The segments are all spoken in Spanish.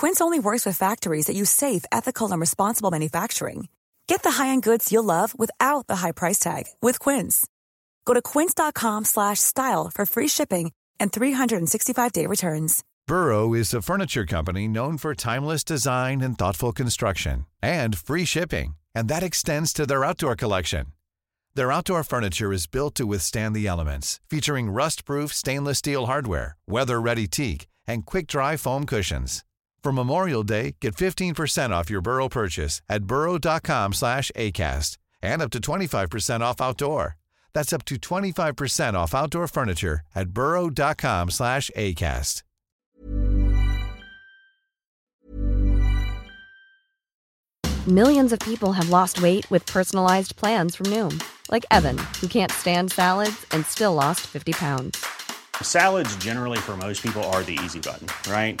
Quince only works with factories that use safe, ethical, and responsible manufacturing. Get the high-end goods you'll love without the high price tag with Quince. Go to quince.com/style for free shipping and 365-day returns. Burrow is a furniture company known for timeless design and thoughtful construction and free shipping, and that extends to their outdoor collection. Their outdoor furniture is built to withstand the elements, featuring rust-proof stainless steel hardware, weather-ready teak, and quick-dry foam cushions. For Memorial Day, get 15% off your Burrow purchase at burrow.com slash ACAST and up to 25% off outdoor. That's up to 25% off outdoor furniture at burrow.com slash ACAST. Millions of people have lost weight with personalized plans from Noom, like Evan, who can't stand salads and still lost 50 pounds. Salads, generally, for most people, are the easy button, right?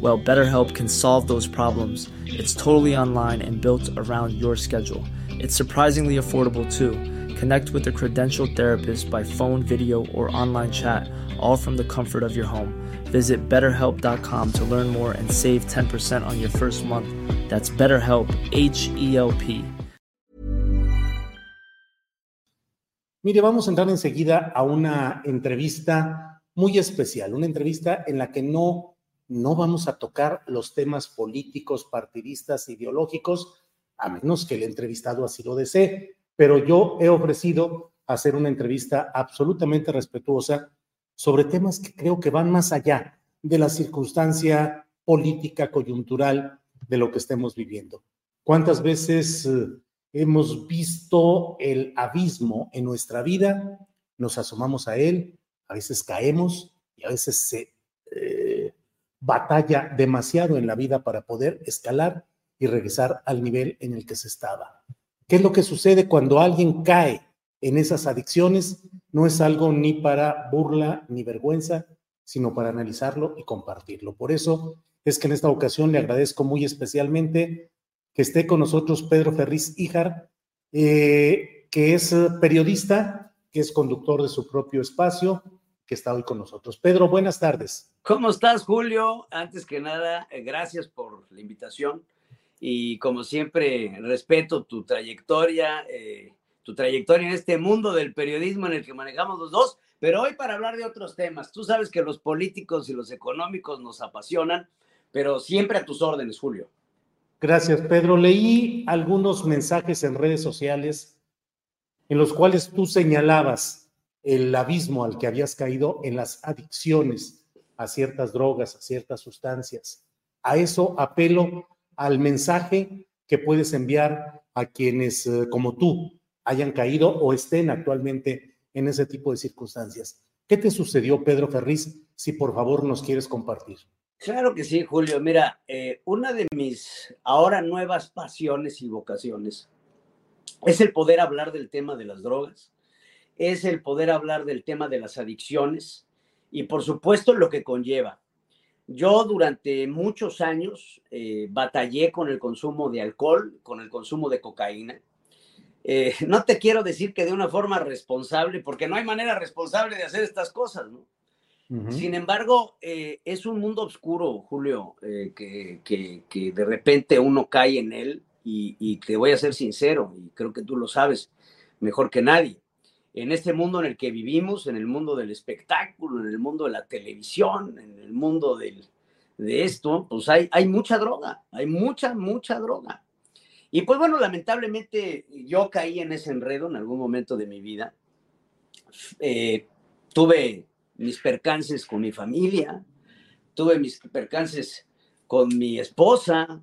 Well, BetterHelp can solve those problems. It's totally online and built around your schedule. It's surprisingly affordable too. Connect with a credentialed therapist by phone, video, or online chat, all from the comfort of your home. Visit betterhelp.com to learn more and save 10% on your first month. That's BetterHelp, H E L P. Mire, vamos a entrar enseguida a una entrevista muy especial, una entrevista en la que no, no vamos a tocar los temas políticos, partidistas, ideológicos, a menos que el entrevistado así lo desee, pero yo he ofrecido hacer una entrevista absolutamente respetuosa sobre temas que creo que van más allá de la circunstancia política coyuntural de lo que estemos viviendo. ¿Cuántas veces eh, hemos visto el abismo en nuestra vida, nos asomamos a él, a veces caemos y a veces se batalla demasiado en la vida para poder escalar y regresar al nivel en el que se estaba. ¿Qué es lo que sucede cuando alguien cae en esas adicciones? No es algo ni para burla ni vergüenza, sino para analizarlo y compartirlo. Por eso es que en esta ocasión le agradezco muy especialmente que esté con nosotros Pedro Ferriz Híjar, eh, que es periodista, que es conductor de su propio espacio, que está hoy con nosotros. Pedro, buenas tardes. ¿Cómo estás, Julio? Antes que nada, eh, gracias por la invitación y como siempre, respeto tu trayectoria, eh, tu trayectoria en este mundo del periodismo en el que manejamos los dos, pero hoy para hablar de otros temas. Tú sabes que los políticos y los económicos nos apasionan, pero siempre a tus órdenes, Julio. Gracias, Pedro. Leí algunos mensajes en redes sociales en los cuales tú señalabas el abismo al que habías caído en las adicciones a ciertas drogas, a ciertas sustancias. A eso apelo al mensaje que puedes enviar a quienes eh, como tú hayan caído o estén actualmente en ese tipo de circunstancias. ¿Qué te sucedió, Pedro Ferriz, si por favor nos quieres compartir? Claro que sí, Julio. Mira, eh, una de mis ahora nuevas pasiones y vocaciones es el poder hablar del tema de las drogas, es el poder hablar del tema de las adicciones y por supuesto lo que conlleva. Yo durante muchos años eh, batallé con el consumo de alcohol, con el consumo de cocaína. Eh, no te quiero decir que de una forma responsable, porque no hay manera responsable de hacer estas cosas, ¿no? Sin embargo, eh, es un mundo oscuro, Julio, eh, que, de repente uno cae en él y, te voy a ser sincero, y creo que tú lo sabes mejor que nadie. En este mundo en el que vivimos, en el mundo del espectáculo, en el mundo de la televisión, en el mundo del, de esto, pues hay, hay mucha droga, hay mucha, mucha droga. Y pues bueno, lamentablemente yo caí en ese enredo en algún momento de mi vida. Eh, tuve mis percances con mi familia, tuve mis percances con mi esposa.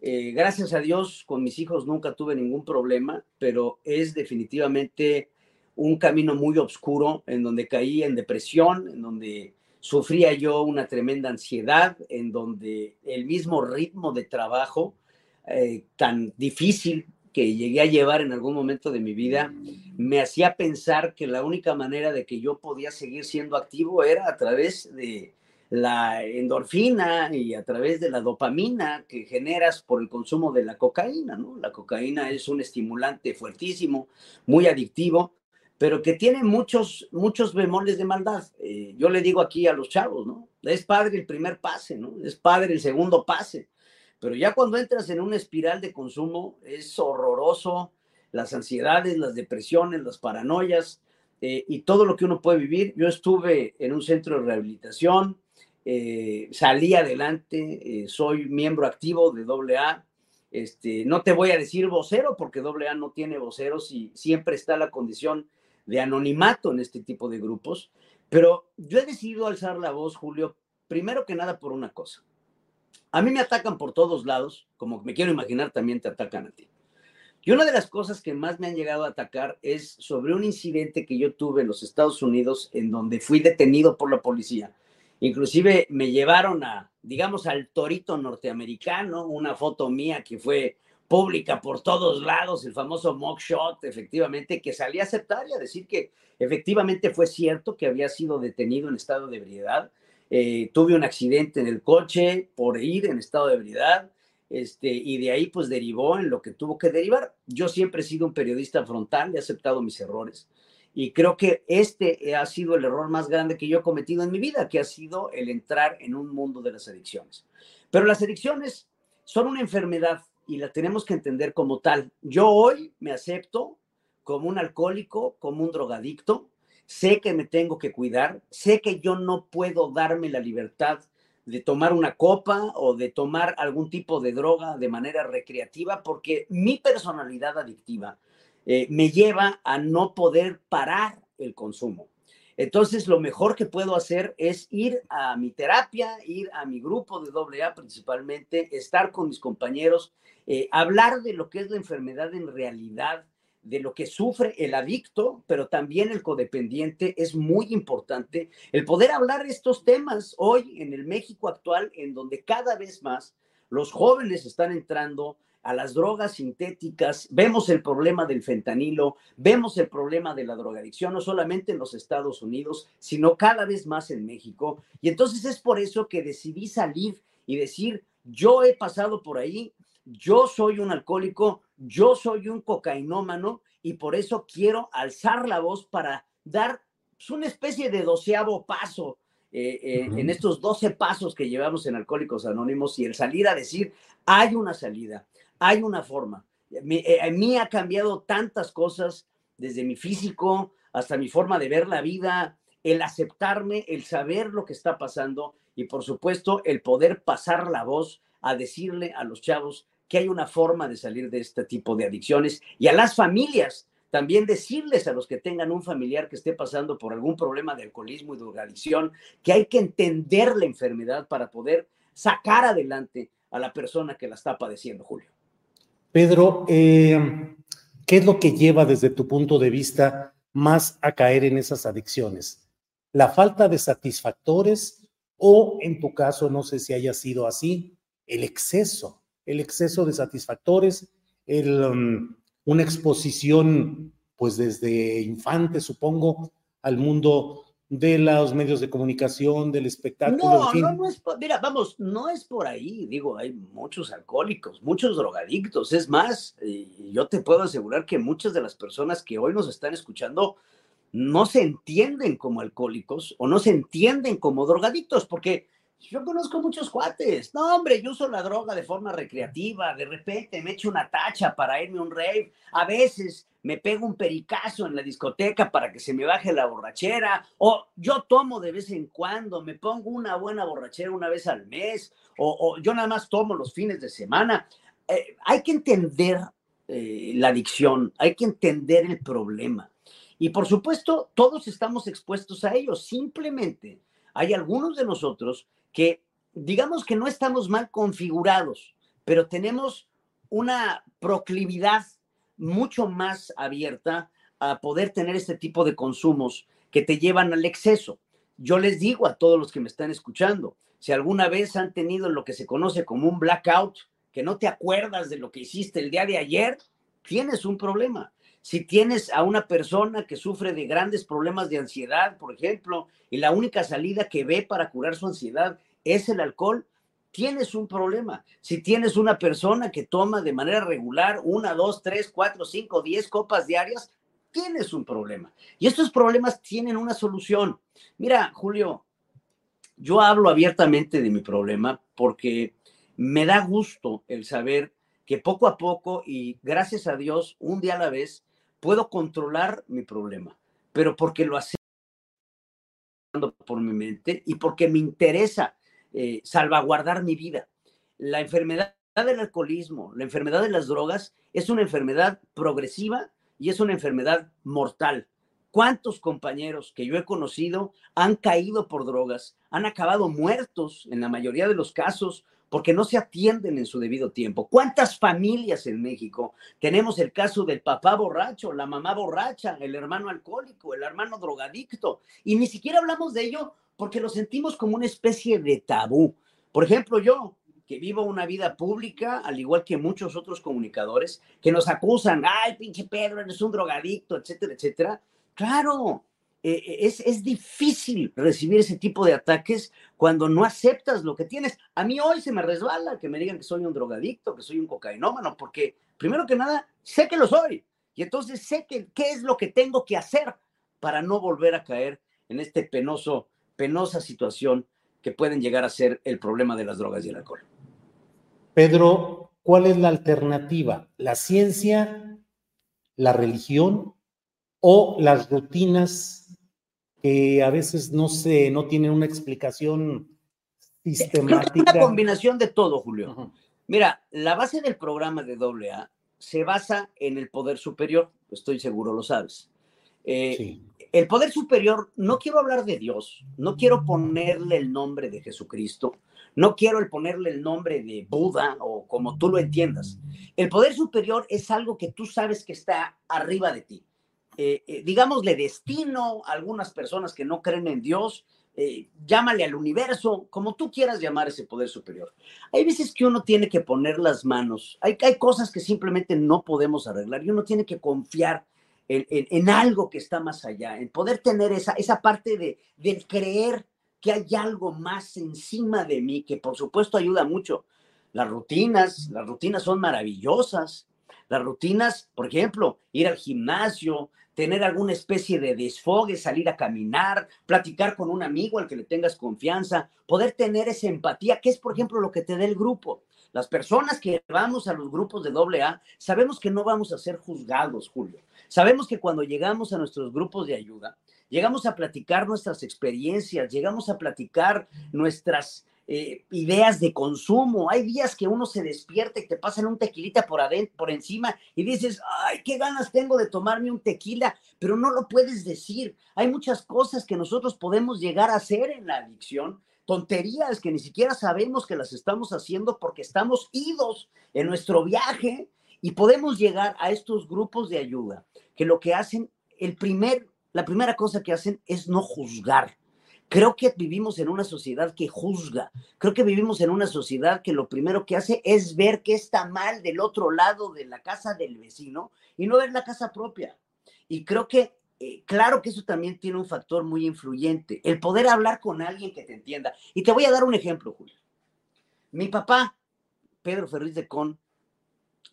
Eh, gracias a Dios, con mis hijos nunca tuve ningún problema, pero es definitivamente un camino muy oscuro en donde caí en depresión, en donde sufría yo una tremenda ansiedad, en donde el mismo ritmo de trabajo eh, tan difícil que llegué a llevar en algún momento de mi vida me hacía pensar que la única manera de que yo podía seguir siendo activo era a través de la endorfina y a través de la dopamina que generas por el consumo de la cocaína, ¿no? La cocaína es un estimulante fuertísimo, muy adictivo, pero que tiene muchos, muchos bemoles de maldad. Eh, yo le digo aquí a los chavos, ¿no? Es padre el primer pase, ¿no? Es padre el segundo pase. Pero ya cuando entras en una espiral de consumo, es horroroso las ansiedades, las depresiones, las paranoias eh, y todo lo que uno puede vivir. Yo estuve en un centro de rehabilitación, eh, salí adelante, soy miembro activo de AA. Este, no te voy a decir vocero porque AA no tiene voceros y siempre está la condición de anonimato en este tipo de grupos, pero yo he decidido alzar la voz, Julio, primero que nada por una cosa. A mí me atacan por todos lados, como me quiero imaginar también te atacan a ti. Y una de las cosas que más me han llegado a atacar es sobre un incidente que yo tuve en los Estados Unidos en donde fui detenido por la policía. Inclusive me llevaron a, digamos, al torito norteamericano, una foto mía que fue pública por todos lados, el famoso mock shot, efectivamente, que salía a aceptar y a decir que efectivamente fue cierto que había sido detenido en estado de ebriedad. Eh, tuve un accidente en el coche por ir en estado de ebriedad, este, y de ahí pues derivó en lo que tuvo que derivar. Yo siempre he sido un periodista frontal, he aceptado mis errores, y creo que este ha sido el error más grande que yo he cometido en mi vida, que ha sido el entrar en un mundo de las adicciones. Pero las adicciones son una enfermedad y la tenemos que entender como tal. Yo hoy me acepto como un alcohólico, como un drogadicto, sé que me tengo que cuidar, sé que yo no puedo darme la libertad de tomar una copa o de tomar algún tipo de droga de manera recreativa porque mi personalidad adictiva eh, me lleva a no poder parar el consumo. Entonces, lo mejor que puedo hacer es ir a mi terapia, ir a mi grupo de AA principalmente, estar con mis compañeros, eh, hablar de lo que es la enfermedad en realidad, de lo que sufre el adicto, pero también el codependiente, es muy importante. El poder hablar estos temas hoy en el México actual, en donde cada vez más los jóvenes están entrando a las drogas sintéticas, vemos el problema del fentanilo, vemos el problema de la drogadicción, no solamente en los Estados Unidos, sino cada vez más en México. Y entonces es por eso que decidí salir y decir, yo he pasado por ahí, yo soy un alcohólico, yo soy un cocainómano y por eso quiero alzar la voz para dar pues, una especie de doceavo paso eh, eh, en estos doce pasos que llevamos en Alcohólicos Anónimos y el salir a decir, hay una salida hay una forma. Eh, a mí ha cambiado tantas cosas, desde mi físico hasta mi forma de ver la vida, el aceptarme, el saber lo que está pasando y por supuesto el poder pasar la voz a decirle a los chavos que hay una forma de salir de este tipo de adicciones y a las familias también decirles a los que tengan un familiar que esté pasando por algún problema de alcoholismo y drogadicción que hay que entender la enfermedad para poder sacar adelante a la persona que la está padeciendo, Julio. Pedro, eh, ¿qué es lo que lleva desde tu punto de vista más a caer en esas adicciones? ¿La falta de satisfactores o en tu caso, no sé si haya sido así, el exceso, el exceso de satisfactores, um, una exposición pues desde infante, supongo, al mundo de los medios de comunicación, del espectáculo. No, no, no es, mira, vamos, no es por ahí, digo, hay muchos alcohólicos, muchos drogadictos, es más, yo te puedo asegurar que muchas de las personas que hoy nos están escuchando no se entienden como alcohólicos o no se entienden como drogadictos, porque yo conozco muchos cuates. No, hombre, yo uso la droga de forma recreativa. De repente me echo una tacha para irme a un rave. A veces me pego un pericazo en la discoteca para que se me baje la borrachera. O yo tomo de vez en cuando, me pongo una buena borrachera una vez al mes. O, yo nada más tomo los fines de semana. eh, hay que entender eh, la adicción, hay que entender el problema. Y por supuesto, todos estamos expuestos a ello. Simplemente hay algunos de nosotros que, digamos que no estamos mal configurados, pero tenemos una proclividad mucho más abierta a poder tener este tipo de consumos que te llevan al exceso. Yo les digo a todos los que me están escuchando, si alguna vez han tenido lo que se conoce como un blackout, que no te acuerdas de lo que hiciste el día de ayer, tienes un problema. Si tienes a una persona que sufre de grandes problemas de ansiedad, por ejemplo, y la única salida que ve para curar su ansiedad es el alcohol, tienes un problema. Si tienes una persona que toma de manera regular una, dos, tres, cuatro, cinco, diez copas diarias, tienes un problema. Y estos problemas tienen una solución. Mira, Julio, yo hablo abiertamente de mi problema porque me da gusto el saber que poco a poco y gracias a Dios, un día a la vez, puedo controlar mi problema, pero porque lo hace por mi mente y porque me interesa eh, salvaguardar mi vida. La enfermedad del alcoholismo, la enfermedad de las drogas, es una enfermedad progresiva y es una enfermedad mortal. ¿Cuántos compañeros que yo he conocido han caído por drogas, han acabado muertos en la mayoría de los casos porque no se atienden en su debido tiempo. ¿Cuántas familias en México tenemos el caso del papá borracho, la mamá borracha, el hermano alcohólico, el hermano drogadicto? Y ni siquiera hablamos de ello porque lo sentimos como una especie de tabú. Por ejemplo, yo, que vivo una vida pública, al igual que muchos otros comunicadores, que nos acusan, ay, pinche Pedro, eres un drogadicto, etcétera, etcétera. Claro, eh, eh, es, es, difícil recibir ese tipo de ataques cuando no aceptas lo que tienes. A mí hoy se me resbala que me digan que soy un drogadicto, que soy un cocainómano, porque primero que nada, sé que lo soy. Y entonces sé que, qué es lo que tengo que hacer para no volver a caer en este penoso, penosa situación que pueden llegar a ser el problema de las drogas y el alcohol. Pedro, ¿cuál es la alternativa? ¿La ciencia, la religión o las rutinas que a veces no se, no tienen una explicación sistemática? Una combinación de todo, Julio. Mira, la base del programa de AA se basa en el poder superior, estoy seguro lo sabes. Eh, el poder superior, no quiero hablar de Dios, no quiero ponerle el nombre de Jesucristo, no quiero el ponerle el nombre de Buda o como tú lo entiendas. El poder superior es algo que tú sabes que está arriba de ti. Eh, eh, digámosle destino algunas personas que no creen en Dios, eh, llámale al universo, como tú quieras llamar ese poder superior. Hay veces que uno tiene que poner las manos, hay, hay cosas que simplemente no podemos arreglar y uno tiene que confiar en, en, algo que está más allá, en poder tener esa, esa parte de, del creer que hay algo más encima de mí, que por supuesto ayuda mucho. Las rutinas, las rutinas son maravillosas. Las rutinas, por ejemplo, ir al gimnasio, tener alguna especie de desfogue, salir a caminar, platicar con un amigo al que le tengas confianza, poder tener esa empatía, que es, por ejemplo, lo que te da el grupo. Las personas que vamos a los grupos de AA, sabemos que no vamos a ser juzgados, Julio. Sabemos que cuando llegamos a nuestros grupos de ayuda, llegamos a platicar nuestras experiencias, llegamos a platicar nuestras eh, ideas de consumo. Hay días que uno se despierta y te pasan un tequilita por por encima y dices, ay, qué ganas tengo de tomarme un tequila, pero no lo puedes decir. Hay muchas cosas que nosotros podemos llegar a hacer en la adicción, tonterías que ni siquiera sabemos que las estamos haciendo porque estamos idos en nuestro viaje y podemos llegar a estos grupos de ayuda que lo que hacen, el primer, la primera cosa que hacen es no juzgar Creo que vivimos en una sociedad que juzga. Creo que vivimos en una sociedad que lo primero que hace es ver qué está mal del otro lado de la casa del vecino y no ver la casa propia. Y creo que, eh, claro que eso también tiene un factor muy influyente, el poder hablar con alguien que te entienda. Y te voy a dar un ejemplo, Julio. Mi papá, Pedro Ferriz de Con,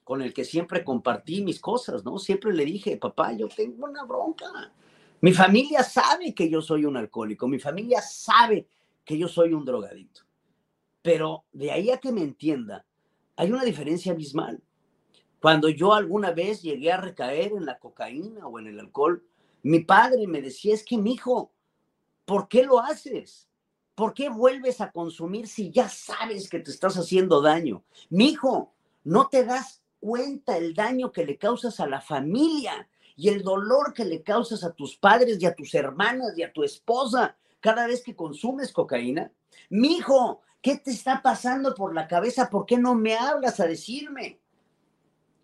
con el que siempre compartí mis cosas, ¿no? Siempre le dije, papá, yo tengo una bronca mi familia sabe que yo soy un alcohólico, mi familia sabe que yo soy un drogadicto. Pero de ahí a que me entienda, hay una diferencia abismal. Cuando yo alguna vez llegué a recaer en la cocaína o en el alcohol, mi padre me decía, es que mi hijo, ¿por qué lo haces? ¿Por qué vuelves a consumir si ya sabes que te estás haciendo daño? Mi hijo, no te das cuenta el daño que le causas a la familia y el dolor que le causas a tus padres y a tus hermanas y a tu esposa cada vez que consumes cocaína. Mijo, ¿qué te está pasando por la cabeza? ¿Por qué no me hablas a decirme?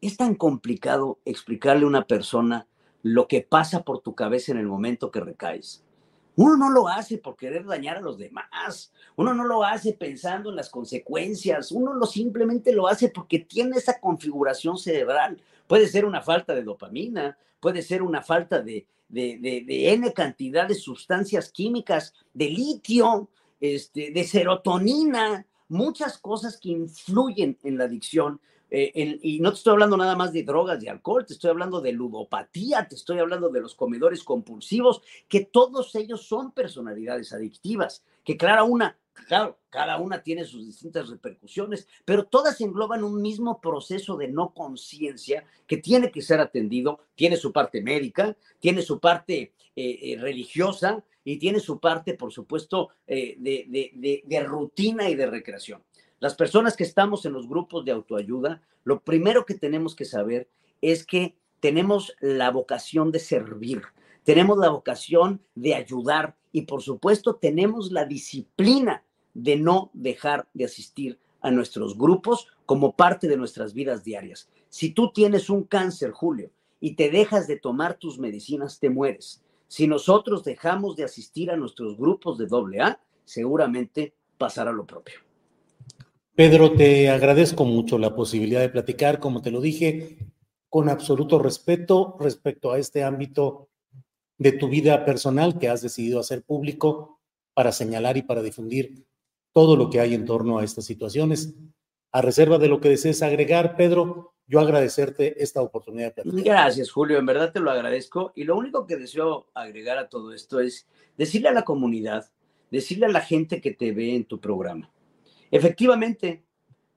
Es tan complicado explicarle a una persona lo que pasa por tu cabeza en el momento que recaes. Uno no lo hace por querer dañar a los demás. Uno no lo hace pensando en las consecuencias. Uno lo simplemente lo hace porque tiene esa configuración cerebral. Puede ser una falta de dopamina, puede ser una falta de, N cantidad de sustancias químicas, de litio, este, de serotonina, muchas cosas que influyen en la adicción eh, y no te estoy hablando nada más de drogas, de alcohol, te estoy hablando de ludopatía, te estoy hablando de los comedores compulsivos, que todos ellos son personalidades adictivas, que claro, una, claro, cada una tiene sus distintas repercusiones, pero todas engloban un mismo proceso de no conciencia que tiene que ser atendido, tiene su parte médica, tiene su parte eh, eh, religiosa y tiene su parte, por supuesto, de rutina y de recreación. Las personas que estamos en los grupos de autoayuda, lo primero que tenemos que saber es que tenemos la vocación de servir, tenemos la vocación de ayudar y por supuesto tenemos la disciplina de no dejar de asistir a nuestros grupos como parte de nuestras vidas diarias. Si tú tienes un cáncer, Julio, y te dejas de tomar tus medicinas, te mueres. Si nosotros dejamos de asistir a nuestros grupos de AA, seguramente pasará lo propio. Pedro, te agradezco mucho la posibilidad de platicar, como te lo dije, con absoluto respeto respecto a este ámbito de tu vida personal que has decidido hacer público para señalar y para difundir todo lo que hay en torno a estas situaciones. A reserva de lo que desees agregar, Pedro, yo agradecerte esta oportunidad. De platicar. Gracias, Julio, en verdad te lo agradezco. Y lo único que deseo agregar a todo esto es decirle a la comunidad, decirle a la gente que te ve en tu programa, Efectivamente,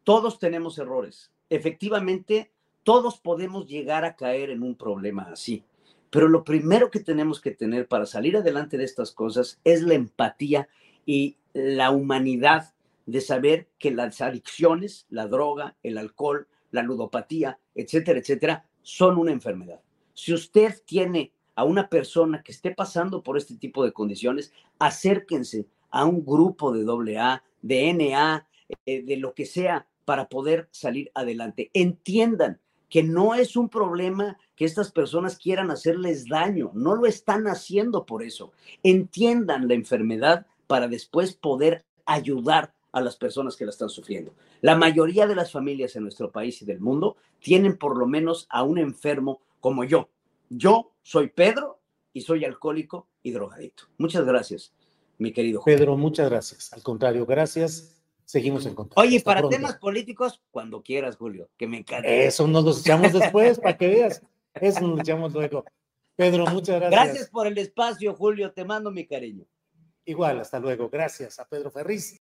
todos tenemos errores. Efectivamente, todos podemos llegar a caer en un problema así. Pero lo primero que tenemos que tener para salir adelante de estas cosas es la empatía y la humanidad de saber que las adicciones, la droga, el alcohol, la ludopatía, etcétera, etcétera, son una enfermedad. Si usted tiene a una persona que esté pasando por este tipo de condiciones, acérquense a un grupo de AA, de NA, eh, de lo que sea, para poder salir adelante. Entiendan que no es un problema que estas personas quieran hacerles daño, no lo están haciendo por eso. Entiendan la enfermedad para después poder ayudar a las personas que la están sufriendo. La mayoría de las familias en nuestro país y del mundo tienen por lo menos a un enfermo como yo. Yo soy Pedro y soy alcohólico y drogadito. Muchas gracias mi querido Pedro, muchas gracias. Al contrario, gracias. Seguimos en contacto. Oye, para temas políticos, cuando quieras, Julio, que me encanta. Eso nos los echamos después, para que veas. Eso nos lo echamos luego. Pedro, muchas gracias. Gracias por el espacio, Julio. Te mando mi cariño. Igual, hasta luego. Gracias a Pedro Ferriz.